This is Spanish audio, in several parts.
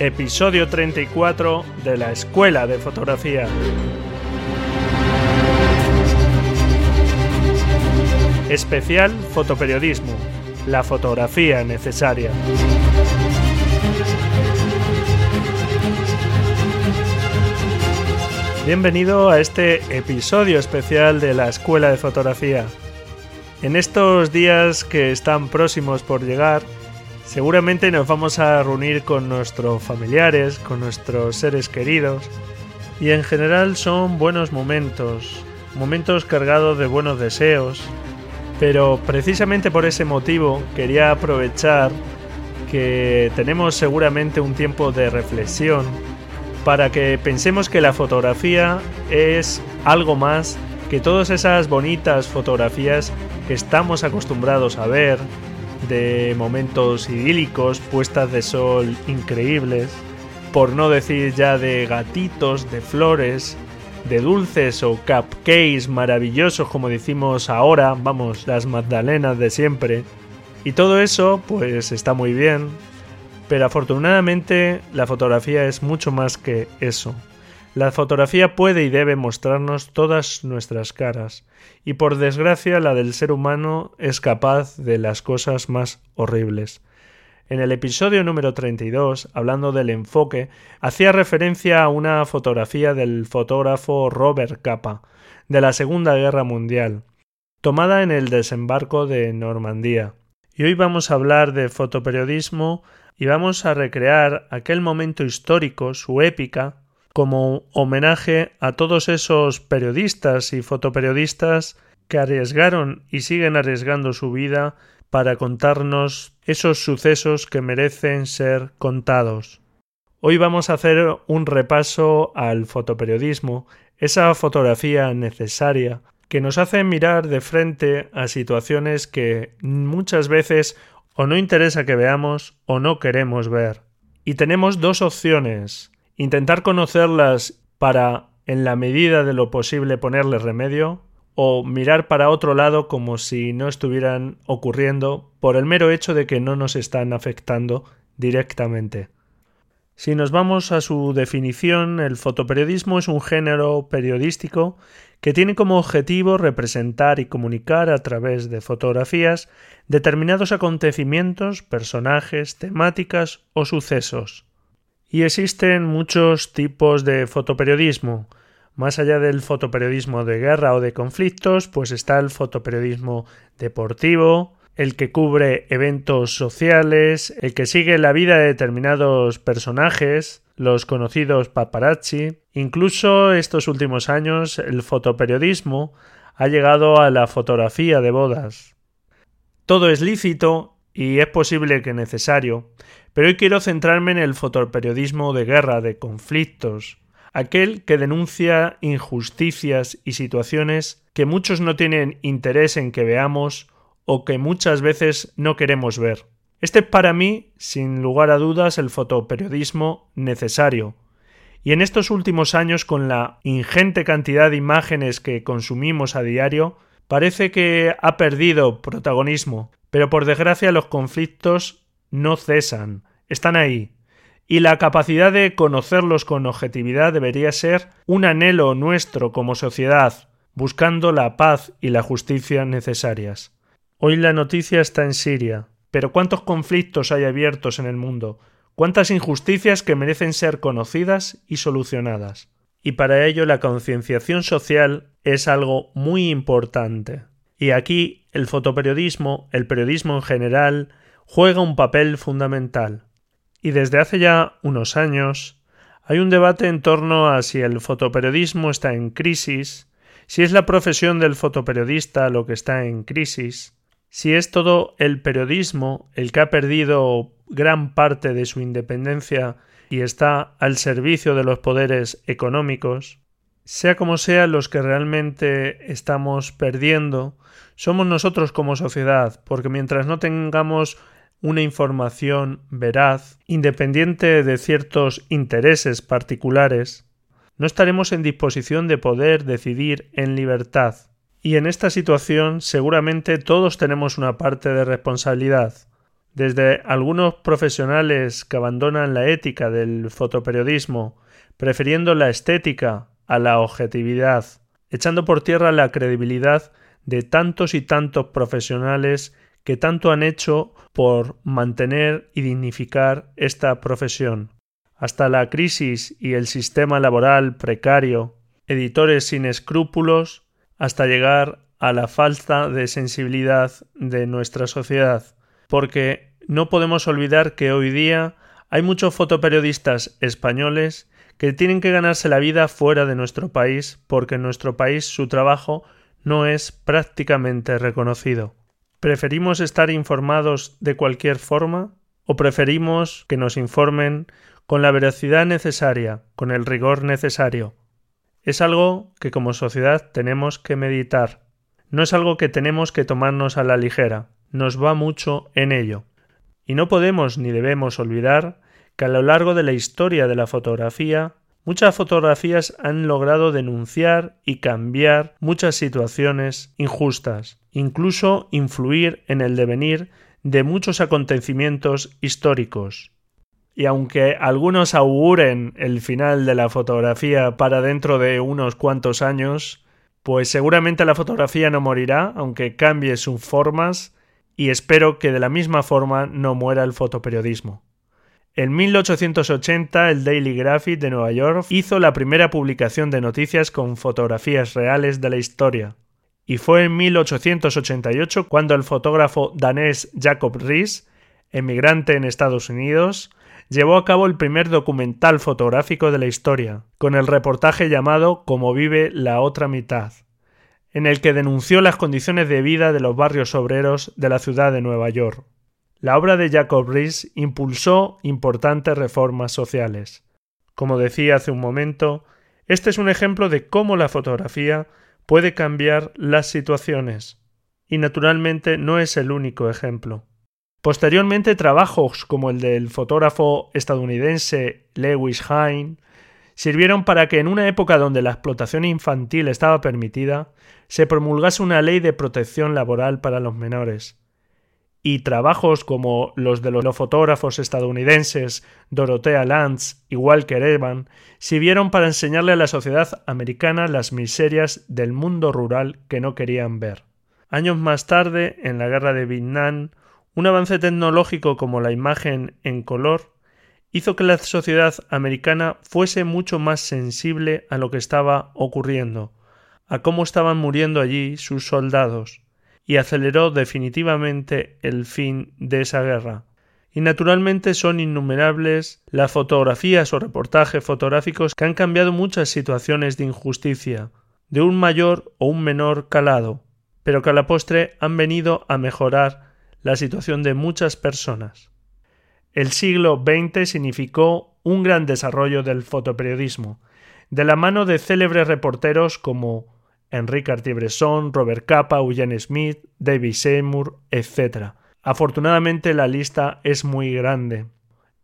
episodio 34 de la Escuela de Fotografía. Especial Fotoperiodismo, la fotografía necesaria. Bienvenido a este episodio especial de la Escuela de Fotografía. En estos días que están próximos por llegar, seguramente nos vamos a reunir con nuestros familiares, con nuestros seres queridos, y en general son buenos momentos, momentos cargados de buenos deseos, pero precisamente por ese motivo quería aprovechar que tenemos seguramente un tiempo de reflexión para que pensemos que la fotografía es algo más que todas esas bonitas fotografías que estamos acostumbrados a ver, de momentos idílicos, puestas de sol increíbles, por no decir ya de gatitos, de flores, de dulces o cupcakes maravillosos como decimos ahora, vamos, las magdalenas de siempre. Y todo eso pues está muy bien, pero afortunadamente la fotografía es mucho más que eso. La fotografía puede y debe mostrarnos todas nuestras caras, y por desgracia la del ser humano es capaz de las cosas más horribles. En el episodio número 32, hablando del enfoque, hacía referencia a una fotografía del fotógrafo Robert Capa, de la Segunda Guerra Mundial, tomada en el desembarco de Normandía. Y hoy vamos a hablar de fotoperiodismo y vamos a recrear aquel momento histórico, su épica, como homenaje a todos esos periodistas y fotoperiodistas que arriesgaron y siguen arriesgando su vida para contarnos esos sucesos que merecen ser contados. Hoy vamos a hacer un repaso al fotoperiodismo, esa fotografía necesaria que nos hace mirar de frente a situaciones que muchas veces o no interesa que veamos o no queremos ver. Y tenemos dos opciones intentar conocerlas para, en la medida de lo posible, ponerle remedio, o mirar para otro lado como si no estuvieran ocurriendo por el mero hecho de que no nos están afectando directamente. Si nos vamos a su definición, el fotoperiodismo es un género periodístico que tiene como objetivo representar y comunicar a través de fotografías determinados acontecimientos, personajes, temáticas o sucesos. Y existen muchos tipos de fotoperiodismo. Más allá del fotoperiodismo de guerra o de conflictos, pues está el fotoperiodismo deportivo, el que cubre eventos sociales, el que sigue la vida de determinados personajes, los conocidos paparazzi. Incluso estos últimos años el fotoperiodismo ha llegado a la fotografía de bodas. Todo es lícito y es posible que necesario, pero hoy quiero centrarme en el fotoperiodismo de guerra, de conflictos, aquel que denuncia injusticias y situaciones que muchos no tienen interés en que veamos o que muchas veces no queremos ver. Este es para mí, sin lugar a dudas, el fotoperiodismo necesario. Y en estos últimos años, con la ingente cantidad de imágenes que consumimos a diario, parece que ha perdido protagonismo, pero por desgracia los conflictos no cesan, están ahí. Y la capacidad de conocerlos con objetividad debería ser un anhelo nuestro como sociedad, buscando la paz y la justicia necesarias. Hoy la noticia está en Siria, pero ¿cuántos conflictos hay abiertos en el mundo? ¿Cuántas injusticias que merecen ser conocidas y solucionadas? Y para ello la concienciación social es algo muy importante. Y aquí el fotoperiodismo, el periodismo en general, juega un papel fundamental. Y desde hace ya unos años hay un debate en torno a si el fotoperiodismo está en crisis, si es la profesión del fotoperiodista lo que está en crisis, si es todo el periodismo el que ha perdido gran parte de su independencia y está al servicio de los poderes económicos, sea como sea los que realmente estamos perdiendo, somos nosotros como sociedad, porque mientras no tengamos una información veraz, independiente de ciertos intereses particulares, no estaremos en disposición de poder decidir en libertad. Y en esta situación seguramente todos tenemos una parte de responsabilidad. desde algunos profesionales que abandonan la ética del fotoperiodismo, prefiriendo la estética a la objetividad, echando por tierra la credibilidad de tantos y tantos profesionales que tanto han hecho por mantener y dignificar esta profesión. Hasta la crisis y el sistema laboral precario, editores sin escrúpulos, hasta llegar a la falta de sensibilidad de nuestra sociedad, porque no podemos olvidar que hoy día hay muchos fotoperiodistas españoles que tienen que ganarse la vida fuera de nuestro país porque en nuestro país su trabajo no es prácticamente reconocido. ¿Preferimos estar informados de cualquier forma o preferimos que nos informen con la veracidad necesaria, con el rigor necesario? Es algo que como sociedad tenemos que meditar. No es algo que tenemos que tomarnos a la ligera. Nos va mucho en ello. Y no podemos ni debemos olvidar que a lo largo de la historia de la fotografía Muchas fotografías han logrado denunciar y cambiar muchas situaciones injustas, incluso influir en el devenir de muchos acontecimientos históricos. Y aunque algunos auguren el final de la fotografía para dentro de unos cuantos años, pues seguramente la fotografía no morirá, aunque cambie sus formas, y espero que de la misma forma no muera el fotoperiodismo. En 1880, el Daily Graphic de Nueva York hizo la primera publicación de noticias con fotografías reales de la historia. Y fue en 1888 cuando el fotógrafo danés Jacob Riis, emigrante en Estados Unidos, llevó a cabo el primer documental fotográfico de la historia, con el reportaje llamado Cómo vive la otra mitad, en el que denunció las condiciones de vida de los barrios obreros de la ciudad de Nueva York. La obra de Jacob Riis impulsó importantes reformas sociales. Como decía hace un momento, este es un ejemplo de cómo la fotografía puede cambiar las situaciones. Y naturalmente no es el único ejemplo. Posteriormente, trabajos como el del fotógrafo estadounidense Lewis Hine sirvieron para que en una época donde la explotación infantil estaba permitida, se promulgase una ley de protección laboral para los menores, y trabajos como los de los fotógrafos estadounidenses Dorothea Lance y Walker Evan sirvieron para enseñarle a la sociedad americana las miserias del mundo rural que no querían ver. Años más tarde, en la guerra de Vietnam, un avance tecnológico como la imagen en color hizo que la sociedad americana fuese mucho más sensible a lo que estaba ocurriendo, a cómo estaban muriendo allí sus soldados, y aceleró definitivamente el fin de esa guerra. Y naturalmente son innumerables las fotografías o reportajes fotográficos que han cambiado muchas situaciones de injusticia, de un mayor o un menor calado, pero que a la postre han venido a mejorar la situación de muchas personas. El siglo XX significó un gran desarrollo del fotoperiodismo, de la mano de célebres reporteros como Enrique Cartier-Bresson, Robert Capa, Eugene Smith, David Seymour, etc. Afortunadamente la lista es muy grande.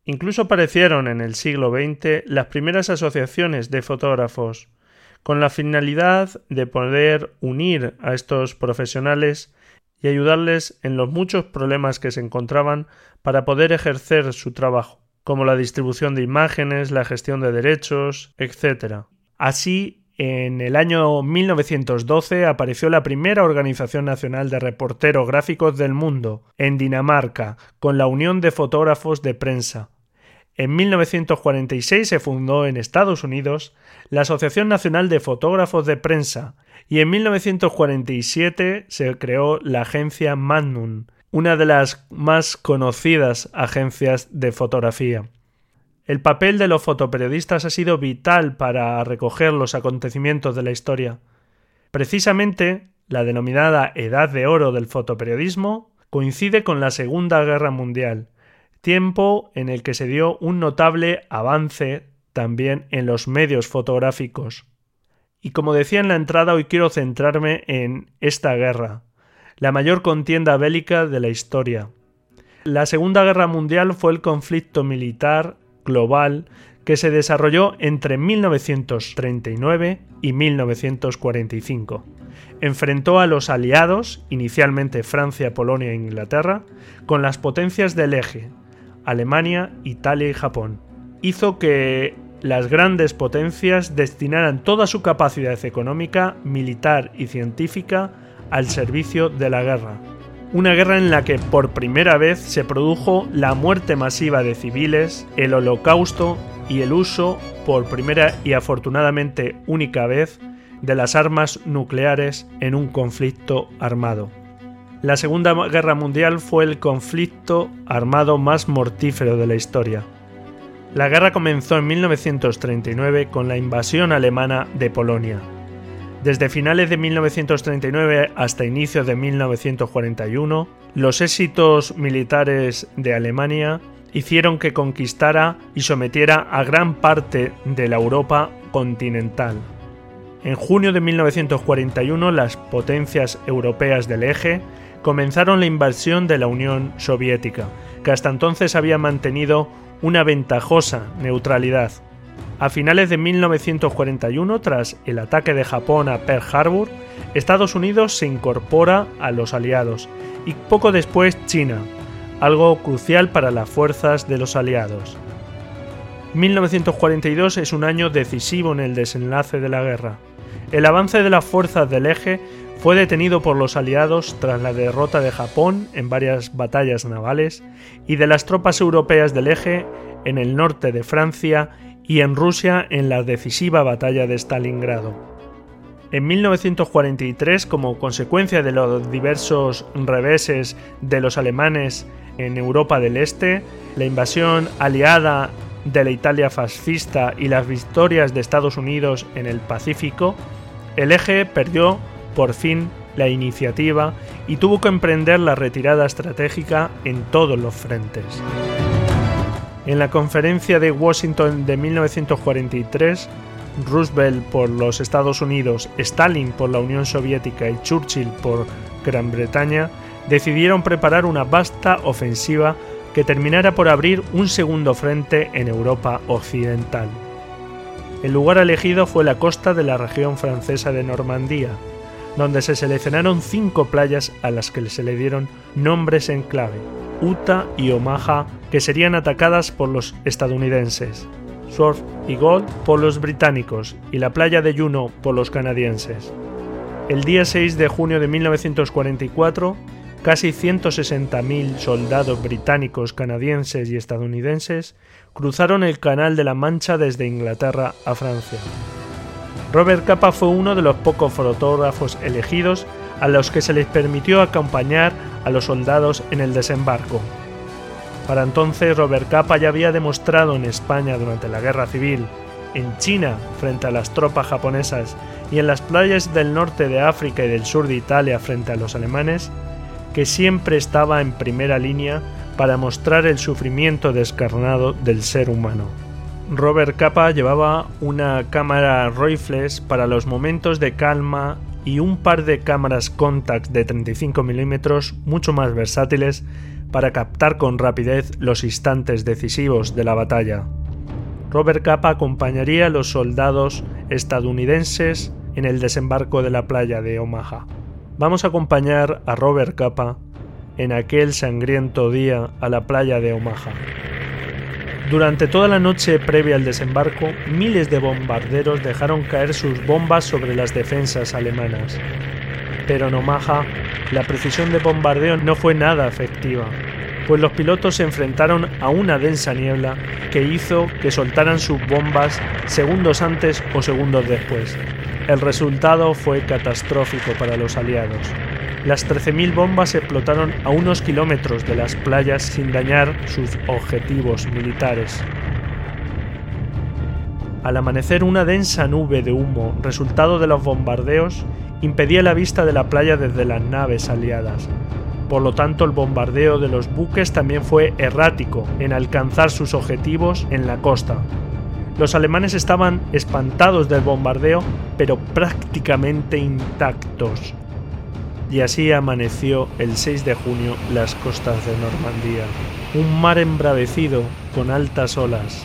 Incluso aparecieron en el siglo XX las primeras asociaciones de fotógrafos, con la finalidad de poder unir a estos profesionales y ayudarles en los muchos problemas que se encontraban para poder ejercer su trabajo, como la distribución de imágenes, la gestión de derechos, etc. Así en el año 1912 apareció la primera Organización Nacional de Reporteros Gráficos del Mundo, en Dinamarca, con la Unión de Fotógrafos de Prensa. En 1946 se fundó en Estados Unidos la Asociación Nacional de Fotógrafos de Prensa y en 1947 se creó la agencia Magnum, una de las más conocidas agencias de fotografía. El papel de los fotoperiodistas ha sido vital para recoger los acontecimientos de la historia. Precisamente, la denominada Edad de Oro del fotoperiodismo coincide con la Segunda Guerra Mundial, tiempo en el que se dio un notable avance también en los medios fotográficos. Y como decía en la entrada, hoy quiero centrarme en esta guerra, la mayor contienda bélica de la historia. La Segunda Guerra Mundial fue el conflicto militar global que se desarrolló entre 1939 y 1945 enfrentó a los aliados, inicialmente Francia, Polonia e Inglaterra, con las potencias del eje, Alemania, Italia y Japón. Hizo que las grandes potencias destinaran toda su capacidad económica, militar y científica al servicio de la guerra. Una guerra en la que por primera vez se produjo la muerte masiva de civiles, el holocausto y el uso, por primera y afortunadamente única vez, de las armas nucleares en un conflicto armado. La Segunda Guerra Mundial fue el conflicto armado más mortífero de la historia. La guerra comenzó en 1939 con la invasión alemana de Polonia. Desde finales de 1939 hasta inicios de 1941, los éxitos militares de Alemania hicieron que conquistara y sometiera a gran parte de la Europa continental. En junio de 1941 las potencias europeas del eje comenzaron la invasión de la Unión Soviética, que hasta entonces había mantenido una ventajosa neutralidad. A finales de 1941, tras el ataque de Japón a Pearl Harbor, Estados Unidos se incorpora a los aliados y poco después China, algo crucial para las fuerzas de los aliados. 1942 es un año decisivo en el desenlace de la guerra. El avance de las fuerzas del eje fue detenido por los aliados tras la derrota de Japón en varias batallas navales y de las tropas europeas del eje en el norte de Francia y en Rusia en la decisiva batalla de Stalingrado. En 1943, como consecuencia de los diversos reveses de los alemanes en Europa del Este, la invasión aliada de la Italia fascista y las victorias de Estados Unidos en el Pacífico, el eje perdió por fin la iniciativa y tuvo que emprender la retirada estratégica en todos los frentes. En la conferencia de Washington de 1943, Roosevelt por los Estados Unidos, Stalin por la Unión Soviética y Churchill por Gran Bretaña decidieron preparar una vasta ofensiva que terminara por abrir un segundo frente en Europa Occidental. El lugar elegido fue la costa de la región francesa de Normandía, donde se seleccionaron cinco playas a las que se le dieron nombres en clave, Utah y Omaha, que serían atacadas por los estadounidenses, Sword y Gold por los británicos y la playa de Juno por los canadienses. El día 6 de junio de 1944, casi 160.000 soldados británicos, canadienses y estadounidenses cruzaron el Canal de la Mancha desde Inglaterra a Francia. Robert Capa fue uno de los pocos fotógrafos elegidos a los que se les permitió acompañar a los soldados en el desembarco. Para entonces Robert Capa ya había demostrado en España durante la Guerra Civil, en China frente a las tropas japonesas y en las playas del norte de África y del sur de Italia frente a los alemanes, que siempre estaba en primera línea para mostrar el sufrimiento descarnado del ser humano. Robert Capa llevaba una cámara Royfles para los momentos de calma y un par de cámaras Contax de 35 mm mucho más versátiles para captar con rapidez los instantes decisivos de la batalla. Robert Capa acompañaría a los soldados estadounidenses en el desembarco de la playa de Omaha. Vamos a acompañar a Robert Capa en aquel sangriento día a la playa de Omaha. Durante toda la noche previa al desembarco, miles de bombarderos dejaron caer sus bombas sobre las defensas alemanas. Pero en Omaha, la precisión de bombardeo no fue nada efectiva, pues los pilotos se enfrentaron a una densa niebla que hizo que soltaran sus bombas segundos antes o segundos después. El resultado fue catastrófico para los aliados. Las 13.000 bombas explotaron a unos kilómetros de las playas sin dañar sus objetivos militares. Al amanecer una densa nube de humo, resultado de los bombardeos, impedía la vista de la playa desde las naves aliadas. Por lo tanto, el bombardeo de los buques también fue errático en alcanzar sus objetivos en la costa. Los alemanes estaban espantados del bombardeo, pero prácticamente intactos y así amaneció el 6 de junio las costas de Normandía, un mar embravecido con altas olas.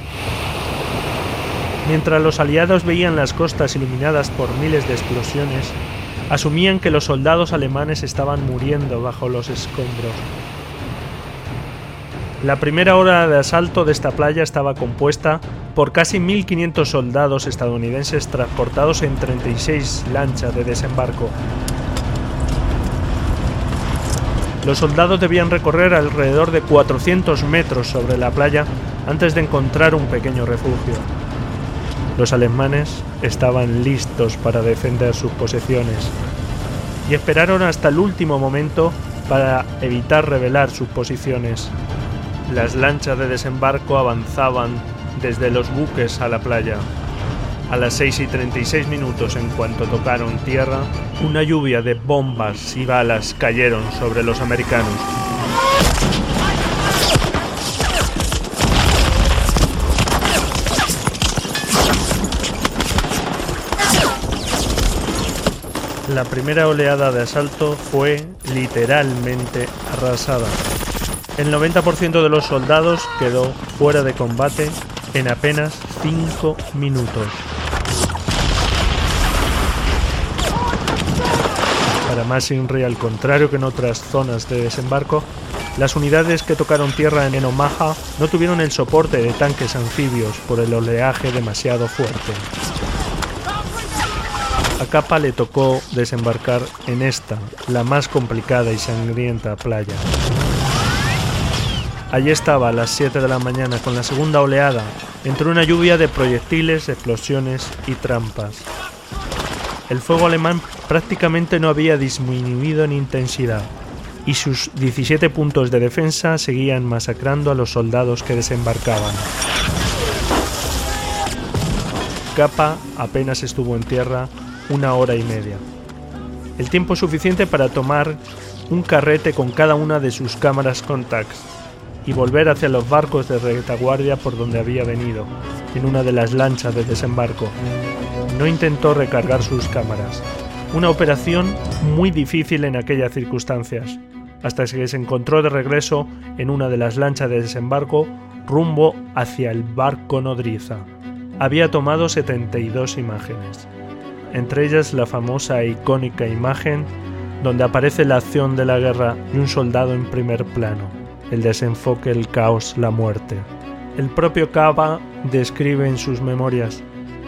Mientras los aliados veían las costas iluminadas por miles de explosiones, asumían que los soldados alemanes estaban muriendo bajo los escombros. La primera hora de asalto de esta playa estaba compuesta por casi 1.500 soldados estadounidenses transportados en 36 lanchas de desembarco. Los soldados debían recorrer alrededor de 400 metros sobre la playa antes de encontrar un pequeño refugio. Los alemanes estaban listos para defender sus posesiones y esperaron hasta el último momento para evitar revelar sus posiciones. Las lanchas de desembarco avanzaban desde los buques a la playa. A las 6 y 36 minutos en cuanto tocaron tierra, una lluvia de bombas y balas cayeron sobre los americanos. La primera oleada de asalto fue literalmente arrasada. El 90% de los soldados quedó fuera de combate en apenas 5 minutos. Para más Inri, al contrario que en otras zonas de desembarco, las unidades que tocaron tierra en Omaha no tuvieron el soporte de tanques anfibios por el oleaje demasiado fuerte. A Capa le tocó desembarcar en esta, la más complicada y sangrienta playa. Allí estaba a las 7 de la mañana con la segunda oleada, entre una lluvia de proyectiles, explosiones y trampas. El fuego alemán prácticamente no había disminuido en intensidad y sus 17 puntos de defensa seguían masacrando a los soldados que desembarcaban. Capa apenas estuvo en tierra una hora y media. El tiempo suficiente para tomar un carrete con cada una de sus cámaras Contax y volver hacia los barcos de retaguardia por donde había venido, en una de las lanchas de desembarco. No intentó recargar sus cámaras. Una operación muy difícil en aquellas circunstancias, hasta que se encontró de regreso en una de las lanchas de desembarco rumbo hacia el barco nodriza. Había tomado 72 imágenes entre ellas la famosa e icónica imagen donde aparece la acción de la guerra y un soldado en primer plano, el desenfoque, el caos, la muerte. El propio Cava describe en sus memorias,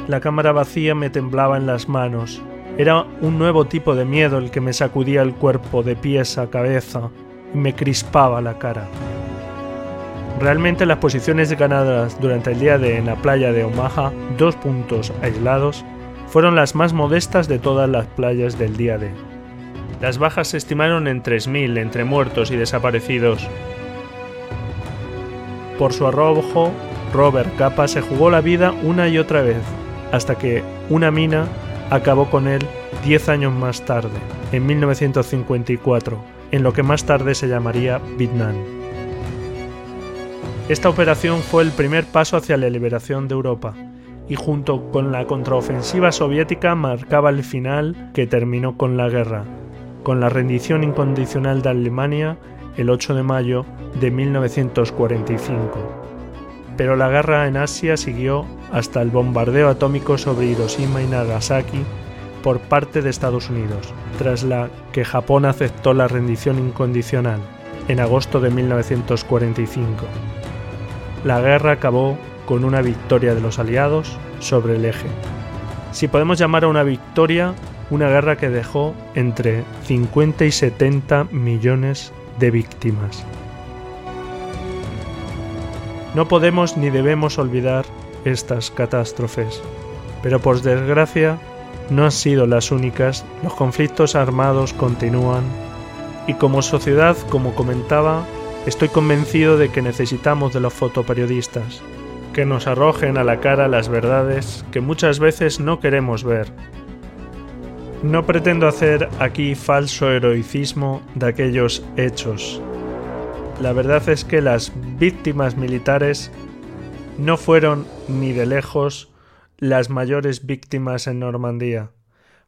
la cámara vacía me temblaba en las manos, era un nuevo tipo de miedo el que me sacudía el cuerpo de pies a cabeza y me crispaba la cara. Realmente las posiciones ganadas durante el día de en la playa de Omaha, dos puntos aislados, fueron las más modestas de todas las playas del día D. Las bajas se estimaron en 3.000 entre muertos y desaparecidos. Por su arrojo, Robert Capa se jugó la vida una y otra vez, hasta que una mina acabó con él 10 años más tarde, en 1954, en lo que más tarde se llamaría Vietnam. Esta operación fue el primer paso hacia la liberación de Europa, y junto con la contraofensiva soviética marcaba el final que terminó con la guerra, con la rendición incondicional de Alemania el 8 de mayo de 1945. Pero la guerra en Asia siguió hasta el bombardeo atómico sobre Hiroshima y Nagasaki por parte de Estados Unidos, tras la que Japón aceptó la rendición incondicional en agosto de 1945. La guerra acabó con una victoria de los aliados sobre el eje. Si podemos llamar a una victoria una guerra que dejó entre 50 y 70 millones de víctimas. No podemos ni debemos olvidar estas catástrofes, pero por desgracia no han sido las únicas, los conflictos armados continúan y como sociedad, como comentaba, estoy convencido de que necesitamos de los fotoperiodistas, que nos arrojen a la cara las verdades que muchas veces no queremos ver. No pretendo hacer aquí falso heroicismo de aquellos hechos. La verdad es que las víctimas militares no fueron ni de lejos las mayores víctimas en Normandía.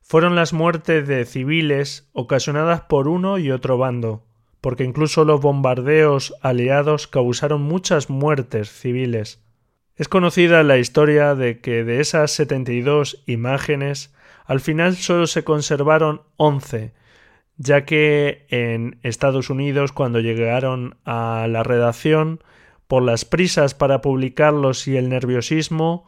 Fueron las muertes de civiles ocasionadas por uno y otro bando, porque incluso los bombardeos aliados causaron muchas muertes civiles es conocida la historia de que de esas 72 imágenes Al final solo se conservaron 11, ya que en Estados Unidos cuando llegaron a la redacción, por las prisas para publicarlos y el nerviosismo,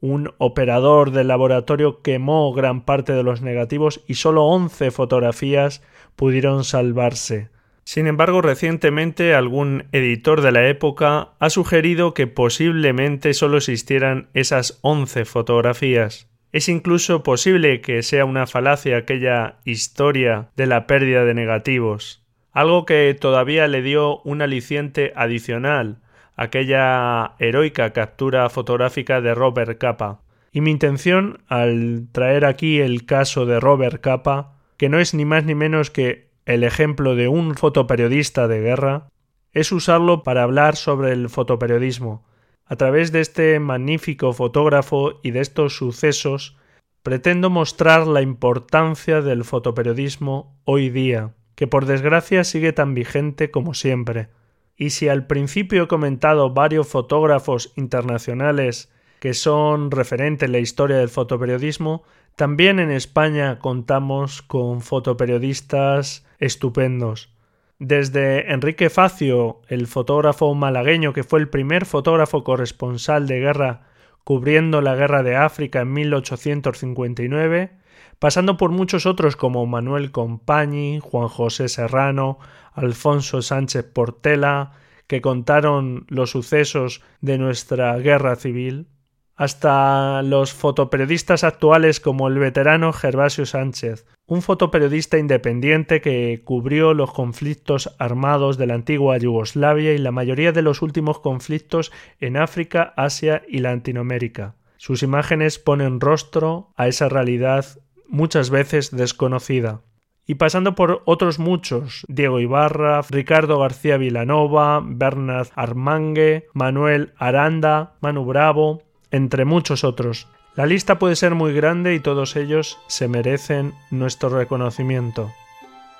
un operador del laboratorio quemó gran parte de los negativos y solo 11 fotografías pudieron salvarse. Sin embargo, recientemente algún editor de la época ha sugerido que posiblemente solo existieran esas 11 fotografías. Es incluso posible que sea una falacia aquella historia de la pérdida de negativos, algo que todavía le dio un aliciente adicional aquella heroica captura fotográfica de Robert Capa. Y mi intención, al traer aquí el caso de Robert Capa, que no es ni más ni menos que el ejemplo de un fotoperiodista de guerra, es usarlo para hablar sobre el fotoperiodismo. A través de este magnífico fotógrafo y de estos sucesos, pretendo mostrar la importancia del fotoperiodismo hoy día, que por desgracia sigue tan vigente como siempre. Y si al principio he comentado varios fotógrafos internacionales que son referentes en la historia del fotoperiodismo, también en España contamos con fotoperiodistas estupendos. Desde Enrique Facio, el fotógrafo malagueño que fue el primer fotógrafo corresponsal de guerra cubriendo la guerra de África en 1859, pasando por muchos otros como Manuel Compañi, Juan José Serrano, Alfonso Sánchez Portela, que contaron los sucesos de nuestra guerra civil, hasta los fotoperiodistas actuales como el veterano Gervasio Sánchez, un fotoperiodista independiente que cubrió los conflictos armados de la antigua Yugoslavia y la mayoría de los últimos conflictos en África, Asia y Latinoamérica. Sus imágenes ponen rostro a esa realidad muchas veces desconocida. Y pasando por otros muchos, Diego Ibarra, Ricardo García Vilanova, Bernard Armangue, Manuel Aranda, Manu Bravo, entre muchos otros. La lista puede ser muy grande y todos ellos se merecen nuestro reconocimiento.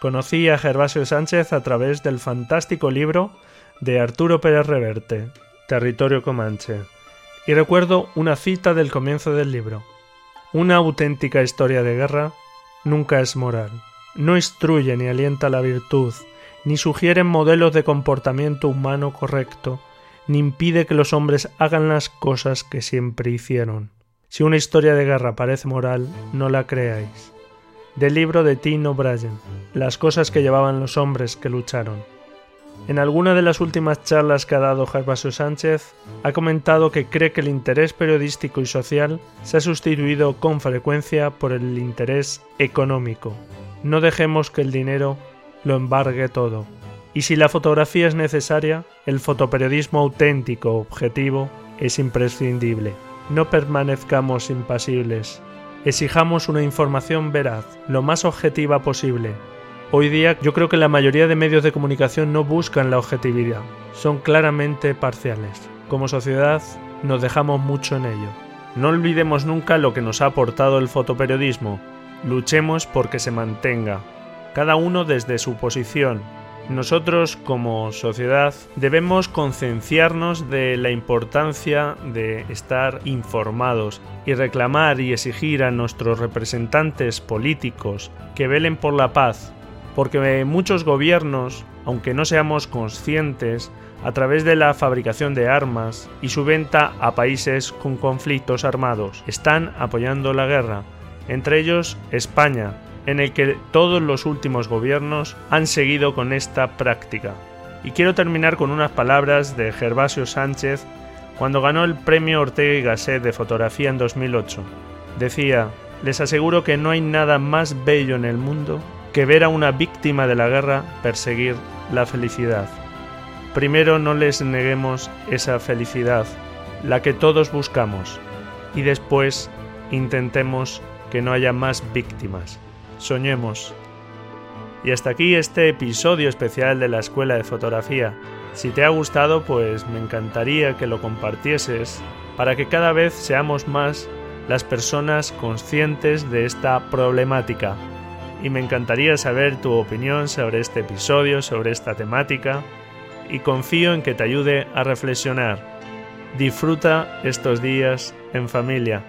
Conocí a Gervasio Sánchez a través del fantástico libro de Arturo Pérez Reverte, Territorio Comanche, y recuerdo una cita del comienzo del libro. Una auténtica historia de guerra nunca es moral. No instruye ni alienta la virtud, ni sugiere modelos de comportamiento humano correcto, ni impide que los hombres hagan las cosas que siempre hicieron. Si una historia de guerra parece moral, no la creáis. Del libro de Tino O'Brien, Las cosas que llevaban los hombres que lucharon. En alguna de las últimas charlas que ha dado Gervasio Sánchez, ha comentado que cree que el interés periodístico y social se ha sustituido con frecuencia por el interés económico. No dejemos que el dinero lo embargue todo. Y si la fotografía es necesaria, el fotoperiodismo auténtico, objetivo, es imprescindible. No permanezcamos impasibles. Exijamos una información veraz, lo más objetiva posible, Hoy día yo creo que la mayoría de medios de comunicación no buscan la objetividad, son claramente parciales. Como sociedad nos dejamos mucho en ello. No olvidemos nunca lo que nos ha aportado el fotoperiodismo. Luchemos porque se mantenga, cada uno desde su posición. Nosotros como sociedad debemos concienciarnos de la importancia de estar informados y reclamar y exigir a nuestros representantes políticos que velen por la paz, porque muchos gobiernos, aunque no seamos conscientes, a través de la fabricación de armas y su venta a países con conflictos armados, están apoyando la guerra, entre ellos España, en el que todos los últimos gobiernos han seguido con esta práctica. Y quiero terminar con unas palabras de Gervasio Sánchez cuando ganó el premio Ortega y Gasset de fotografía en 2008. Decía, les aseguro que no hay nada más bello en el mundo que ver a una víctima de la guerra perseguir la felicidad. Primero no les neguemos esa felicidad, la que todos buscamos, y después intentemos que no haya más víctimas. Soñemos. Y hasta aquí este episodio especial de la Escuela de Fotografía. Si te ha gustado, pues me encantaría que lo compartieses para que cada vez seamos más las personas conscientes de esta problemática y me encantaría saber tu opinión sobre este episodio, sobre esta temática y confío en que te ayude a reflexionar. Disfruta estos días en familia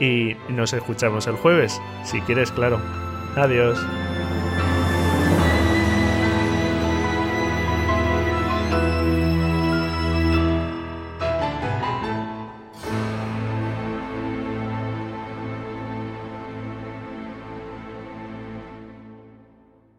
y nos escuchamos el jueves, si quieres, claro. Adiós.